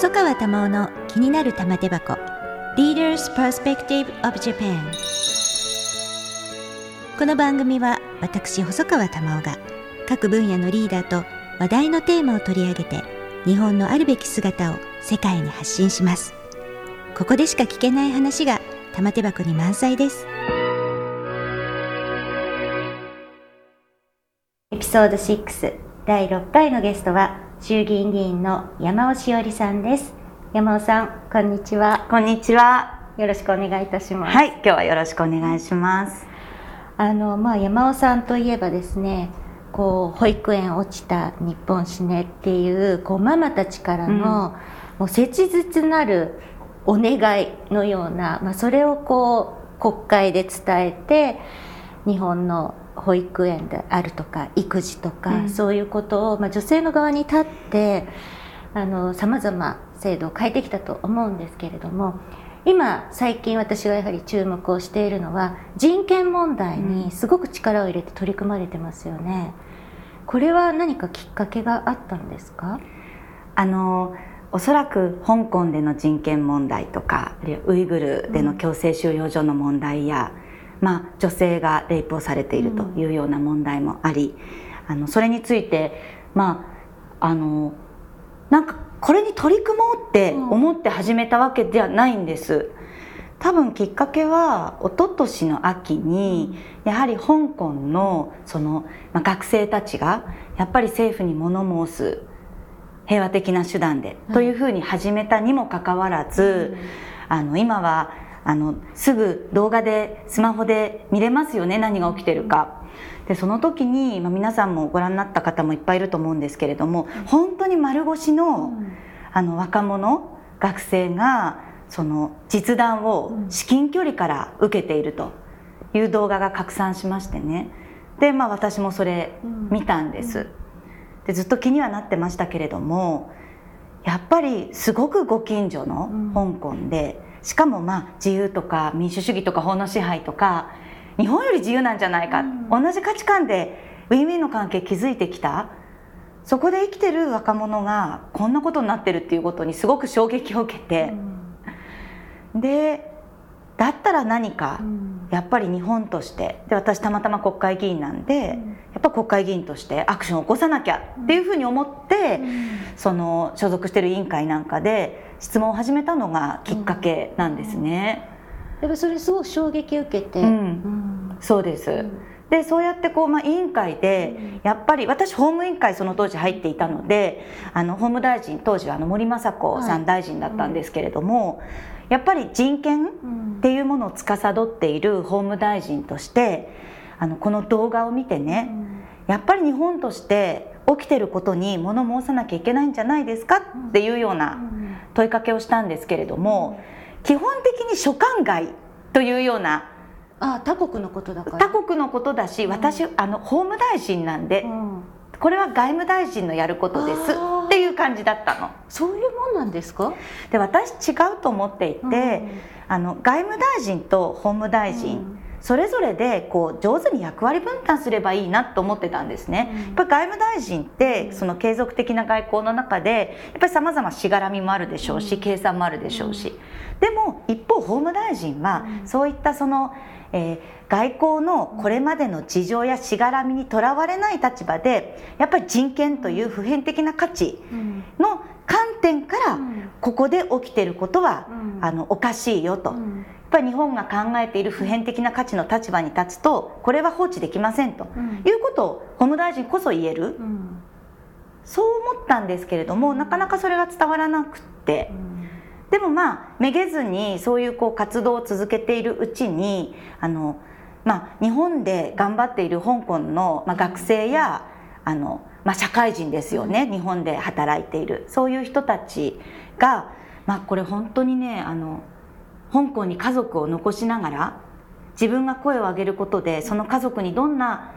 細川珠緒の気になる玉手箱。Leaders Perspective of Japan この番組は私細川珠緒が各分野のリーダーと話題のテーマを取り上げて日本のあるべき姿を世界に発信します。ここでしか聞けない話が玉手箱に満載です。エピソード6第6回のゲストは衆議院議員の山尾しおりさんです。山尾さんこんにちは。こんにちは。よろしくお願いいたします。はい今日はよろしくお願いします。あのまあ山尾さんといえばですねこう保育園落ちた日本死ねっていうこうママたちからの、うん、もう切実なるお願いのような、まあ、それをこう国会で伝えて日本の保育園であるとか育児とか、うん、そういうことを、まあ、女性の側に立ってさまざま制度を変えてきたと思うんですけれども今最近私がやはり注目をしているのは人権問題にすごく力を入れて取り組まれてますよね。これは何かきっかけがあったんですか？あのおそらく香港での人権問題とかあるいはウイグルでの強制収容所の問題や、まあ、女性がレイプをされているというような問題もあり、あのそれについてまああのなんかこれに取り組もうって思って始めたわけではないんです。多分きっかけは一昨年の秋にやはり香港のその、まあ、学生たちがやっぱり政府に物申す平和的な手段で、というふうに始めたにもかかわらず、あの今はあのすぐ動画でスマホで見れますよね何が起きてるか。でその時に、まあ、皆さんもご覧になった方もいっぱいいると思うんですけれども本当に丸腰の,、あの若者学生がその実弾を至近距離から受けているという動画が拡散しましてねでまあ私もそれ見たんです。でずっと気にはなってましたけれどもやっぱりすごくご近所の香港で。しかもまあ自由とか民主主義とか法の支配とか日本より自由なんじゃないか、うん、同じ価値観でウィンウィンの関係築いてきた。そこで生きてる若者がこんなことになってるっていうことにすごく衝撃を受けて、うん、でだったら何か、やっぱり日本としてで私たまたま国会議員なんで、やっぱ国会議員としてアクションを起こさなきゃっていうふうに思って、その所属してる委員会なんかで質問を始めたのがきっかけなんですね。やっぱそれすごく衝撃を受けて、うん、そうです。でそうやってこう、まあ、委員会でやっぱり私法務委員会その当時入っていたのであの法務大臣当時はあの森雅子さん大臣だったんですけれども、はいやっぱり人権っていうものを司っている法務大臣としてあのこの動画を見てね、やっぱり日本として起きてることに物申さなきゃいけないんじゃないですかっていうような問いかけをしたんですけれども、基本的に所管外というようなあ他国のことだから。他国のことだし私、あの法務大臣なんで、これは外務大臣のやることですっていう感じだったの。そういうもんなんですか？で私違うと思っていて、うん、あの外務大臣と法務大臣、うんそれぞれでこう上手に役割分担すればいいなと思ってたんですね。やっぱ外務大臣ってその継続的な外交の中でやっぱりさまざましがらみもあるでしょうし計算もあるでしょうし。でも一方法務大臣はそういったそのえー、外交のこれまでの事情やしがらみにとらわれない立場でやっぱり人権という普遍的な価値の観点からここで起きてることは、あのおかしいよと。やっぱり日本が考えている普遍的な価値の立場に立つとこれは放置できませんと、いうことを法務大臣こそ言える、そう思ったんですけれどもなかなかそれが伝わらなくって。でもまあめげずにそういうこう活動を続けているうちにあの、まあ、日本で頑張っている香港の、まあ、学生やあの、まあ、社会人ですよね。日本で働いている。そういう人たちが、まあ、これ本当にねあの香港に家族を残しながら自分が声を上げることでその家族にどんな、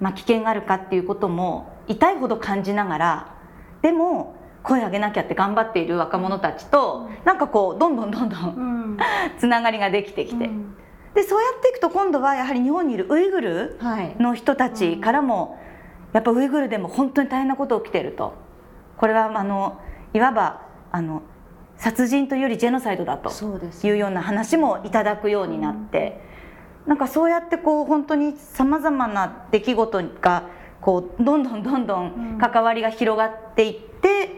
まあ、危険があるかっていうことも痛いほど感じながらでも声上げなきゃって頑張っている若者たちと、なんかこうどんどんどんどん、つながりができてきて、でそうやっていくと今度はやはり日本にいるウイグルの人たちからも、やっぱウイグルでも本当に大変なこと起きてると。これはあのいわばあの殺人というよりジェノサイドだというような話もいただくようになって、うん、なんかそうやってこう本当にさまざまな出来事がこうどんどんどんどん関わりが広がっていって、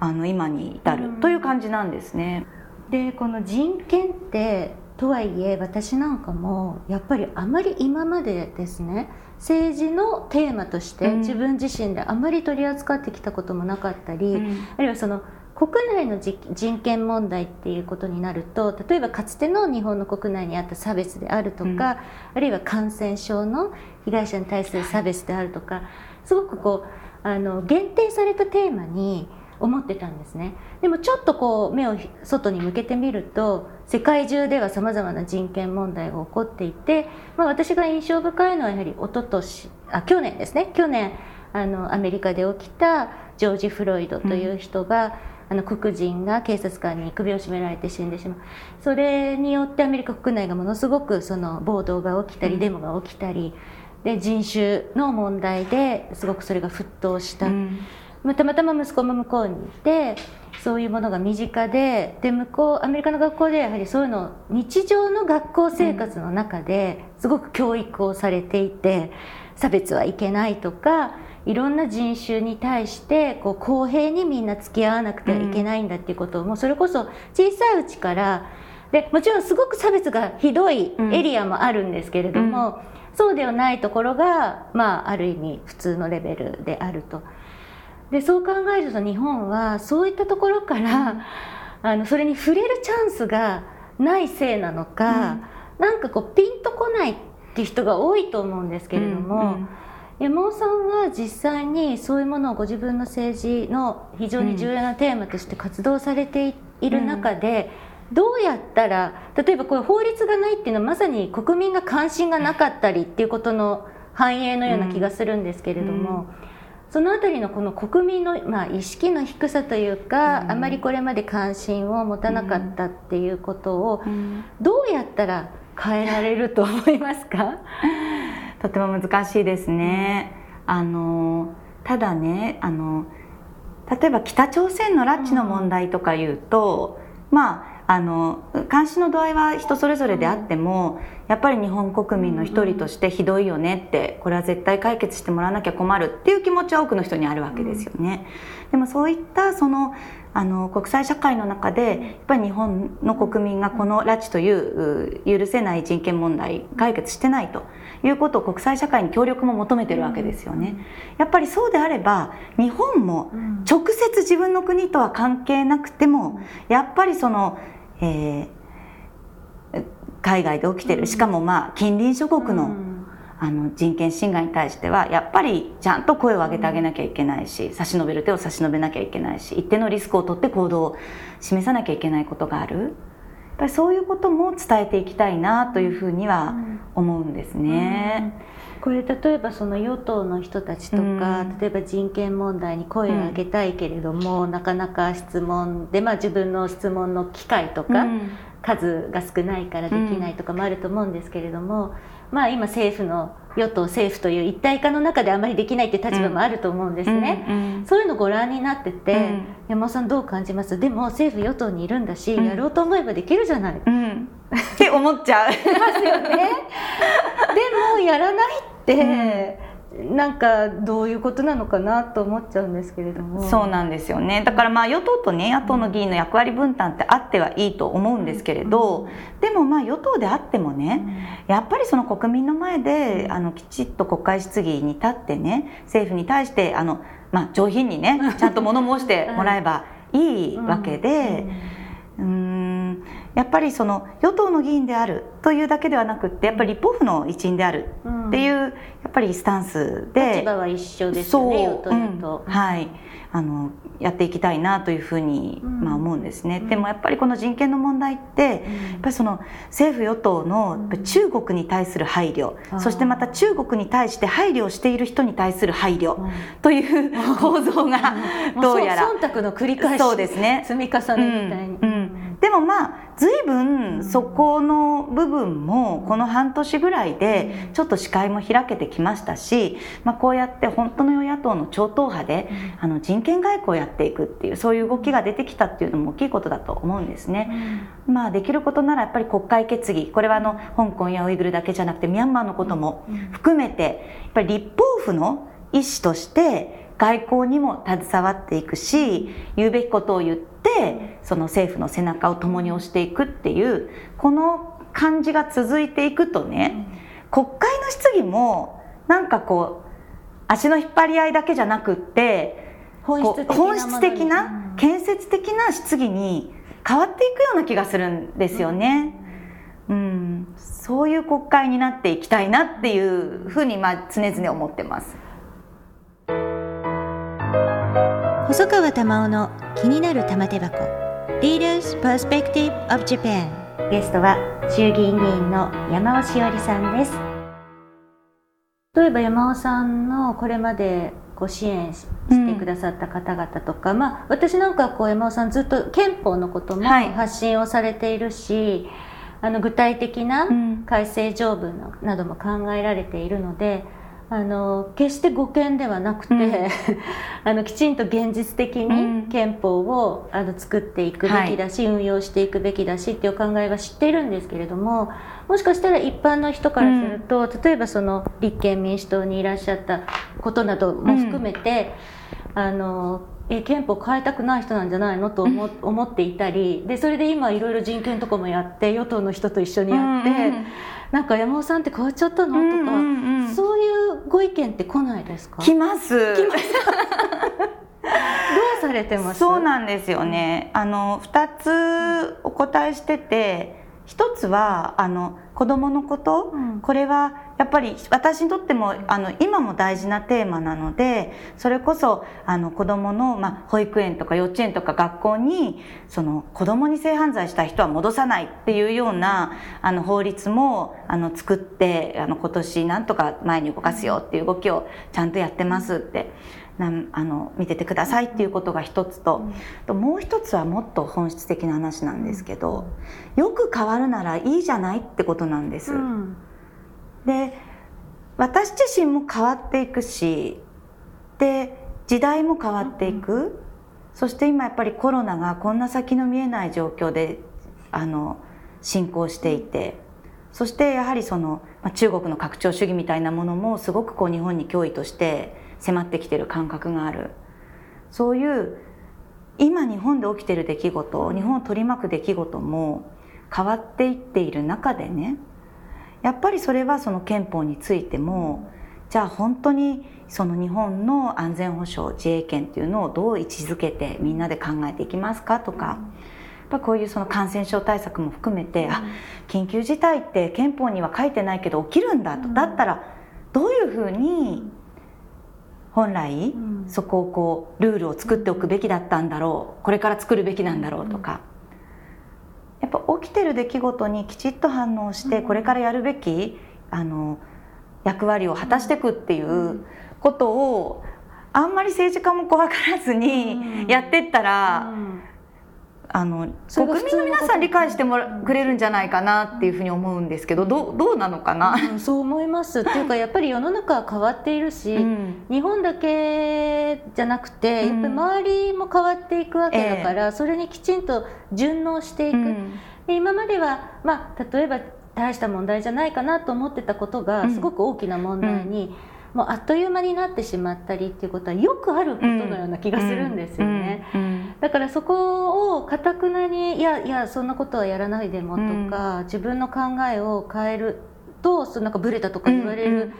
うん、あの今に至るという感じなんですね。でこの人権ってとはいえ私なんかもやっぱりあまり今までですね政治のテーマとして自分自身であまり取り扱ってきたこともなかったり、うん、あるいはその国内の人権問題っていうことになると例えばかつての日本の国内にあった差別であるとか、うん、あるいは感染症の被害者に対する差別であるとかすごくこうあの限定されたテーマに思ってたんですね。でもちょっとこう目を外に向けてみると世界中ではさまざまな人権問題が起こっていて、まあ、私が印象深いのはやはり一昨年あ去年ですね。去年あのアメリカで起きたジョージ・フロイドという人が、うん、あの黒人が警察官に首を絞められて死んでしまう。それによってアメリカ国内がものすごくその暴動が起きたり、デモが起きたりで人種の問題ですごくそれが沸騰した。うん。たまたま息子も向こうにいてそういうものが身近でで向こうアメリカの学校でやはりそういうの日常の学校生活の中ですごく教育をされていて差別はいけないとかいろんな人種に対してこう公平にみんな付き合わなくてはいけないんだっていうことをもうそれこそ小さいうちからでもちろんすごく差別がひどいエリアもあるんですけれども、そうではないところが、まあ、ある意味普通のレベルであると。でそう考えると日本はそういったところから、あのそれに触れるチャンスがないせいなのか、うん、なんかこうピンとこないっていう人が多いと思うんですけれども、うんうん、山尾さんは実際にそういうものをご自分の政治の非常に重要なテーマとして活動されている中で、うん、どうやったら例えばこれ法律がないっていうのはまさに国民が関心がなかったりっていうことの反映のような気がするんですけれども。うん。そのあたりのこの国民の、まあ、意識の低さというか、うん、あまりこれまで関心を持たなかったっていうことを、どうやったら変えられると思いますか？とても難しいですね。あのただねあの例えば北朝鮮の拉致の問題とかいうと、まああの監視の度合いは人それぞれであっても、やっぱり日本国民の一人としてひどいよねってこれは絶対解決してもらわなきゃ困るっていう気持ちは多くの人にあるわけですよね。でもそういったそのあの国際社会の中でやっぱり日本の国民がこの拉致という許せない人権問題解決してないということを国際社会に協力も求めてるわけですよね。やっぱりそうであれば日本も直接自分の国とは関係なくてもやっぱりそのえー、海外で起きてる、しかもまあ近隣諸国の,、あの人権侵害に対してはやっぱりちゃんと声を上げてあげなきゃいけないし差し伸べる手を差し伸べなきゃいけないし一定のリスクを取って行動を示さなきゃいけないことがある。やっぱりそういうことも伝えていきたいなというふうには思うんですね。うん。これ例えばその与党の人たちとか、うん、例えば人権問題に声を上げたいけれども、うん、なかなか質問で、まあ、自分の質問の機会とか、うん、数が少ないからできないとかもあると思うんですけれども、まあ、今政府の与党政府という一体化の中であまりできないっていう立場もあると思うんですね、うんうん、そういうのご覧になってて、うん、山尾さんどう感じます？でも政府与党にいるんだし、やろうと思えばできるじゃない、って思っちゃう。ますよね。でもやらないって、なんかどういうことなのかなと思っちゃうんですけれども。そうなんですよね。だからまあ与党とね野党の議員の役割分担ってあってはいいと思うんですけれど、でもまあ与党であってもね、やっぱりその国民の前であのきちっと国会質疑に立ってね政府に対してあの、まあ、上品にねちゃんと物申してもらえばいいわけで。うんやっぱりその与党の議員であるというだけではなくってやっぱり立法府の一員であるっていう、やっぱりスタンスで立場は一緒ですよね与党と、うん、はい。あのやっていきたいなというふうに、まあ、思うんですね、うん、でもやっぱりこの人権の問題って、やっぱりその政府与党の中国に対する配慮、そしてまた中国に対して配慮をしている人に対する配慮という構造がどうやら、忖度の繰り返しそうですね。積み重ねみたいに。まあ随分そこの部分もこの半年ぐらいでちょっと視界も開けてきましたし、まあ、こうやって本当の与野党の超党派であの人権外交をやっていくっていうそういう動きが出てきたっていうのも大きいことだと思うんですね。まあ、できることならやっぱり国会決議。これはあの香港やウイグルだけじゃなくてミャンマーのことも含めてやっぱり立法府の意思として外交にも携わっていくし言うべきことを言ってその政府の背中を共に押していくっていうこの感じが続いていくとね国会の質疑もなんかこう足の引っ張り合いだけじゃなくって本質的な建設的な質疑に変わっていくような気がするんですよね。うん、そういう国会になっていきたいなっていうふうにまあ常々思ってます。細川玉緒の気になる玉手箱。Leaders Perspective of Japan ゲストは衆議院議員の山尾しおりさんです。例えば山尾さんのこれまでご支援ししてくださった方々とか、まあ私なんかはこう山尾さんずっと憲法のこともはい。発信をされているし、あの具体的なうん。改正条文のなども考えられているのであの決して護憲ではなくて、うん。あのきちんと現実的うん。に憲法をあの作っていくべきだし、運用していくべきだしっていう考えは知っているんですけれどももしかしたら一般の人からすると、例えばその立憲民主党にいらっしゃったことなども含めて、あのえ憲法変えたくない人なんじゃないのと思,、思っていたりでそれで今いろいろ人権とかもやって与党の人と一緒にやって、うんうんなんか山尾さんって変わっちゃったの、とか、うんうんうん。そういうご意見って来ないですか？来ます。どうされてます？そうなんですよね。あの二つお答えしてて、一つはあの子供のこと、うんこれはやっぱり私にとってもあの今も大事なテーマなので、それこそあの子供のまあ保育園とか幼稚園とか学校にその子供に性犯罪した人は戻さないっていうようなあの法律もあの作ってあの今年なんとか前に動かすよっていう動きをちゃんとやってますって。なんあの見ててくださいっていうことが一つと、ともう一つはもっと本質的な話なんですけど、よく変わるならいいじゃないってことなんです。うん。で私自身も変わっていくしで時代も変わっていく、そして今やっぱりコロナがこんな先の見えない状況であの進行していてそしてやはりその、まあ、中国の拡張主義みたいなものもすごくこう日本に脅威として迫ってきてる感覚がある。そういう今日本で起きてる出来事日本を取り巻く出来事も変わっていっている中でねやっぱりそれはその憲法についてもじゃあ本当にその日本の安全保障自衛権っていうのをどう位置づけてみんなで考えていきますかとか、やっぱこういうその感染症対策も含めて、あ緊急事態って憲法には書いてないけど起きるんだと、だったらどういうふうに本来うん。そこをこうルールを作っておくべきだったんだろう。これから作るべきなんだろうとか、やっぱ起きてる出来事にきちっと反応してこれからやるべきあの役割を果たしていくっていうことをあんまり政治家も怖がらずにやってったら、うんあの国民の皆さん理解してもらくれるんじゃないかなっていうふうに思うんですけどどうどうなのかな、うんそう思います。っていうかやっぱり世の中は変わっているし、うん。日本だけじゃなくて、うん。やっぱり周りも変わっていくわけだから、それにきちんと順応していく、うん。で今までは、まあ、例えば大した問題じゃないかなと思ってたことがうん。すごく大きな問題に、もうあっという間になってしまったりっていうことはよくあることのような気がするんですよね。だからそこをかたくなにいやいやそんなことはやらないでもとか、自分の考えを変えるとそのなんかブレたとか言われる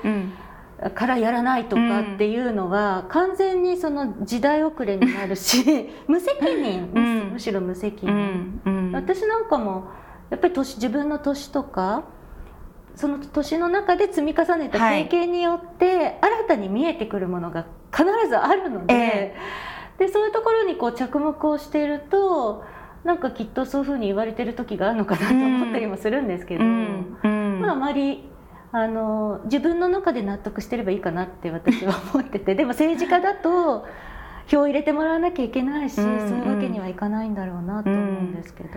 からやらないとかっていうのは、完全にその時代遅れになるし 無責任、むうん。むしろ無責う任、んうん。私なんかもやっぱり年自分の年とかその年の中で積み重ねた経験によって、新たに見えてくるものが必ずあるので,、えでそういうところにこう着目をしているとなんかきっとそういうふうに言われてる時があるのかなと思ったりもするんですけど、うんうん。まあ、あまりあの自分の中で納得してればいいかなって私は思っててでも政治家だと票を入れてもらわなきゃいけないし、うんうん。そういうわけにはいかないんだろうなと思うんですけど。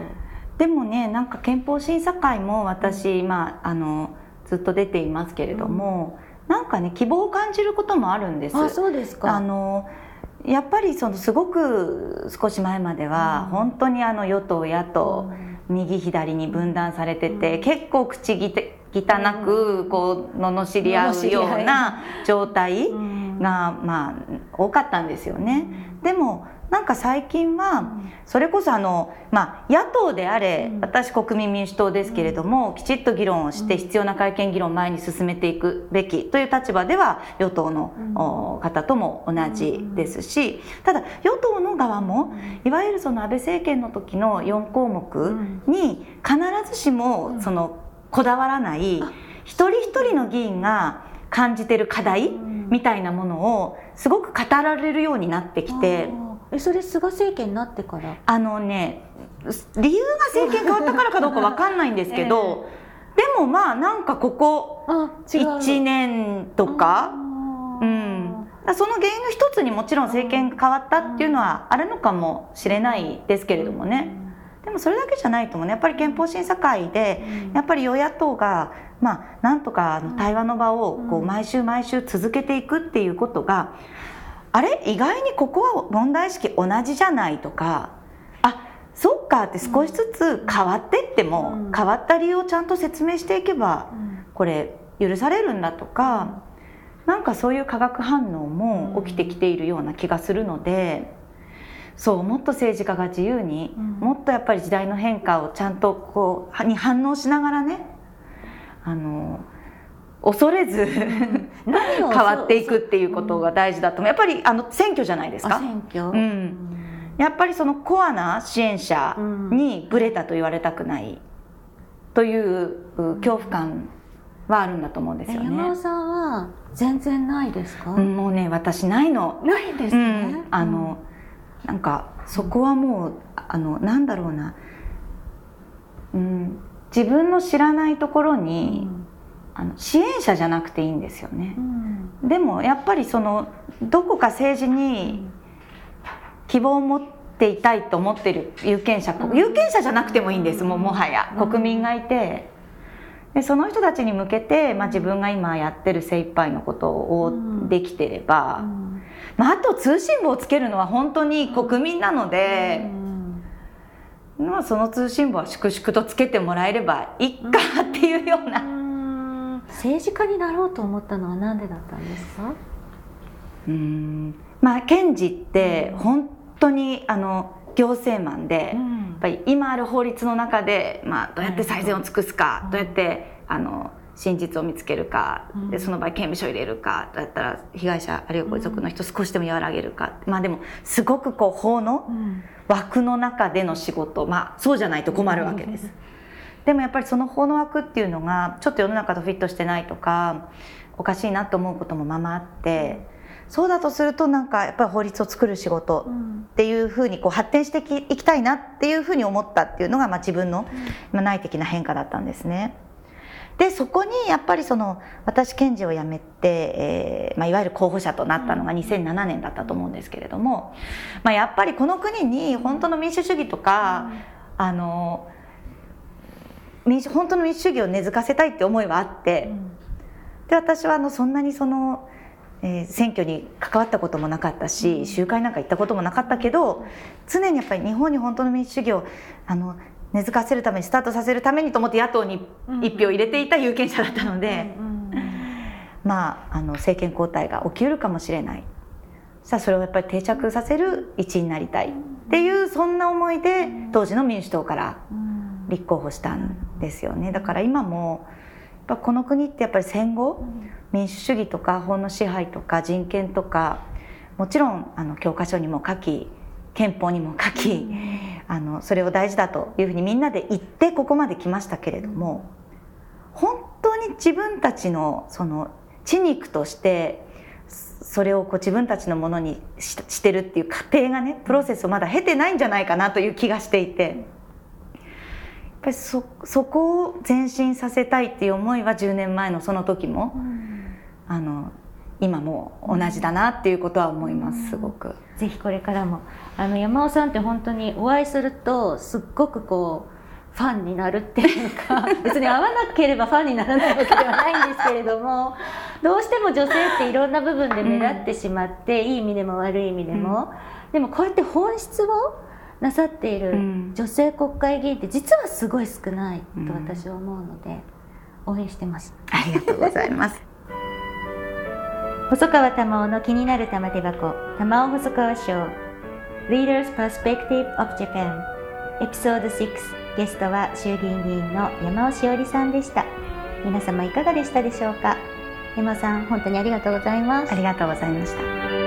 でもねなんか憲法審査会も私、まあ、あのずっと出ていますけれども、うん、なんかね希望を感じることもあるんです。あそうですか。あのやっぱりそのすごく少し前までは本当にあの与党野党、右左に分断されてて、結構口汚くこう罵り合うような状態がまあ多かったんですよね。でもなんか最近はそれこそあの、まあ、野党であれ私国民民主党ですけれどもきちっと議論をして必要な改憲議論を前に進めていくべきという立場では与党の方とも同じですしただ与党の側もいわゆるその安倍政権の時の4項目に必ずしもそのこだわらない一人一人の議員が感じてる課題みたいなものをすごく語られるようになってきて。えそれ菅政権になってから？あのね理由が政権変わったからかどうか分かんないんですけど、えー、でもまあなんかここ1年とかうん。その原因の一つにもちろん政権変わったっていうのはあるのかもしれないですけれどもね。でもそれだけじゃないと思うねやっぱり憲法審査会でやっぱり与野党がまあなんとか対話の場をこう毎週毎週続けていくっていうことがあれ？意外にここは問題意識同じじゃないとか。あそっか。って少しずつ変わってっても、うん、変わった理由をちゃんと説明していけば、うん、これ許されるんだとか、うん、なんかそういう化学反応も起きてきているような気がするので。そうもっと政治家が自由に、もっとやっぱり時代の変化をちゃんとこうに反応しながらねあの恐れず 変わっていくっていうことが大事だと思う。やっぱりあの選挙じゃないですか？選挙、うん、やっぱりそのコアな支援者にブレたと言われたくないという恐怖感はあるんだと思うんですよね。山尾さんは全然ないですか、うん、もうね私ないの。ないですね、うん、あの、なんかそこはもうあのなんだろうな、うん、自分の知らないところに、うんあの支援者じゃなくていいんですよね、うん、でもやっぱりそのどこか政治に希望を持っていたいと思ってる有権者、うん、有権者じゃなくてもいいんですもうもはや。国民がいて。でその人たちに向けて、まあ、自分が今やってる精一杯のことをできてれば、うん、まあ、あと通信簿をつけるのは本当に国民なので。まあ、その通信簿は粛々とつけてもらえればいいかっていうような、政治家になろうと思ったのは何でだったんですか？うん。まあ検事って本当にあの行政マンで、うん、やっぱり今ある法律の中で、まあ、どうやって最善を尽くすか、うん、どうやってあの真実を見つけるか、うん、でその場合刑務所入れるかどうやったら被害者あるいはご遺族の人少しでも和らげるか、まあでもすごくこう法の枠の中での仕事、まあそうじゃないと困るわけです。でもやっぱりその法の枠っていうのがちょっと世の中とフィットしてないとかおかしいなと思うこともままあってそうだとするとなんかやっぱり法律を作る仕事っていうふうにこう発展していきたいなっていうふうに思ったっていうのがまあ自分の内的な変化だったんですね。でそこにやっぱりその私検事を辞めて、えーまあ、いわゆる候補者となったのが2007年だったと思うんですけれども、まあ、やっぱりこの国に本当の民主主義とか、あの民主本当の民主主義を根付かせたいって思いはあって、うん、で私はあのそんなにその、えー、選挙に関わったこともなかったし、うん、集会なんか行ったこともなかったけど常にやっぱり日本に本当の民主主義をあの根付かせるためにスタートさせるためにと思って野党に一票入れていた有権者だったので、まああの政権交代が起きうるかもしれない。さあそれをやっぱり定着させる一員になりたいっていうそんな思いで当時の民主党から立候補したんですよね。だから今もやっぱこの国ってやっぱり戦後、民主主義とか法の支配とか人権とかもちろんあの教科書にも書き憲法にも書き、あのそれを大事だというふうにみんなで言ってここまで来ましたけれども本当に自分たちのその血肉としてそれをこう自分たちのものにしてるっていう過程がねプロセスをまだ経てないんじゃないかなという気がしていて。ぱりそそこを前進させたいっていう思いは10年前のその時も、うん、あの今も同じだなっていうことは思います、すごく。ぜひこれからも。あの山尾さんって本当にお会いするとすっごくこうファンになるっていうか 別に合わなければファンにならないわけではないんですけれどもどうしても女性っていろんな部分で目立ってしまって、うん、いい意味でも悪い意味でも、うん、でもこうやって本質をなさっている女性国会議員って実はすごい少ないと私は思うので、応援してます。ありがとうございます。細川玉緒の気になる玉手箱。玉緒細川賞。Leaders Perspective of Japan エピソード6ゲストは衆議院議員の山尾しおりさんでした。皆様いかがでしたでしょうか？山尾さん本当にありがとうございます。ありがとうございました